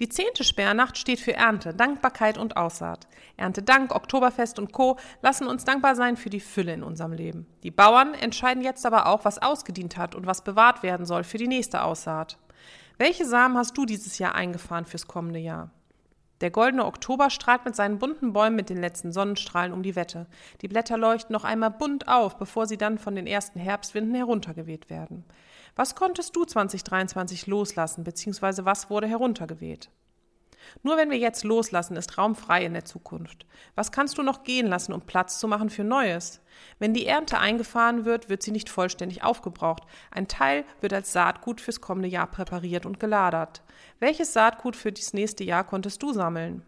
Die zehnte Sperrnacht steht für Ernte, Dankbarkeit und Aussaat. Erntedank, Oktoberfest und Co. lassen uns dankbar sein für die Fülle in unserem Leben. Die Bauern entscheiden jetzt aber auch, was ausgedient hat und was bewahrt werden soll für die nächste Aussaat. Welche Samen hast du dieses Jahr eingefahren fürs kommende Jahr? Der goldene Oktober strahlt mit seinen bunten Bäumen mit den letzten Sonnenstrahlen um die Wette. Die Blätter leuchten noch einmal bunt auf, bevor sie dann von den ersten Herbstwinden heruntergeweht werden. Was konntest du 2023 loslassen, beziehungsweise was wurde heruntergeweht? Nur wenn wir jetzt loslassen, ist Raum frei in der Zukunft. Was kannst du noch gehen lassen, um Platz zu machen für Neues? Wenn die Ernte eingefahren wird, wird sie nicht vollständig aufgebraucht. Ein Teil wird als Saatgut fürs kommende Jahr präpariert und gelagert. Welches Saatgut für das nächste Jahr konntest du sammeln?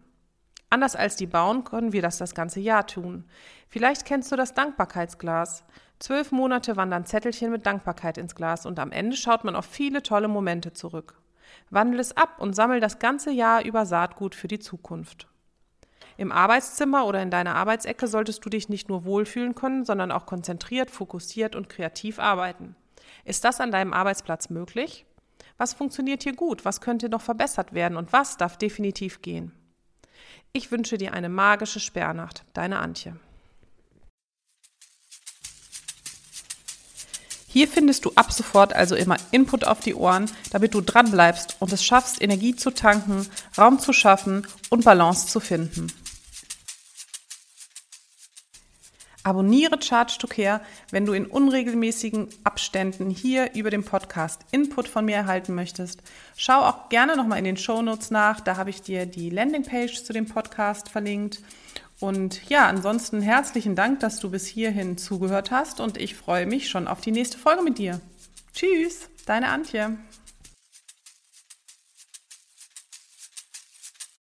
Anders als die Bauern können wir das das ganze Jahr tun. Vielleicht kennst du das Dankbarkeitsglas. Zwölf Monate wandern Zettelchen mit Dankbarkeit ins Glas und am Ende schaut man auf viele tolle Momente zurück. Wandel es ab und sammel das ganze Jahr über Saatgut für die Zukunft. Im Arbeitszimmer oder in deiner Arbeitsecke solltest du dich nicht nur wohlfühlen können, sondern auch konzentriert, fokussiert und kreativ arbeiten. Ist das an deinem Arbeitsplatz möglich? Was funktioniert hier gut? Was könnte noch verbessert werden? Und was darf definitiv gehen? Ich wünsche dir eine magische Sperrnacht. Deine Antje. Hier findest du ab sofort also immer Input auf die Ohren, damit du dran bleibst und es schaffst, Energie zu tanken, Raum zu schaffen und Balance zu finden. Abonniere Charge to Care, wenn du in unregelmäßigen Abständen hier über den Podcast Input von mir erhalten möchtest. Schau auch gerne nochmal in den Show Notes nach, da habe ich dir die Landingpage zu dem Podcast verlinkt. Und ja, ansonsten herzlichen Dank, dass du bis hierhin zugehört hast und ich freue mich schon auf die nächste Folge mit dir. Tschüss, deine Antje.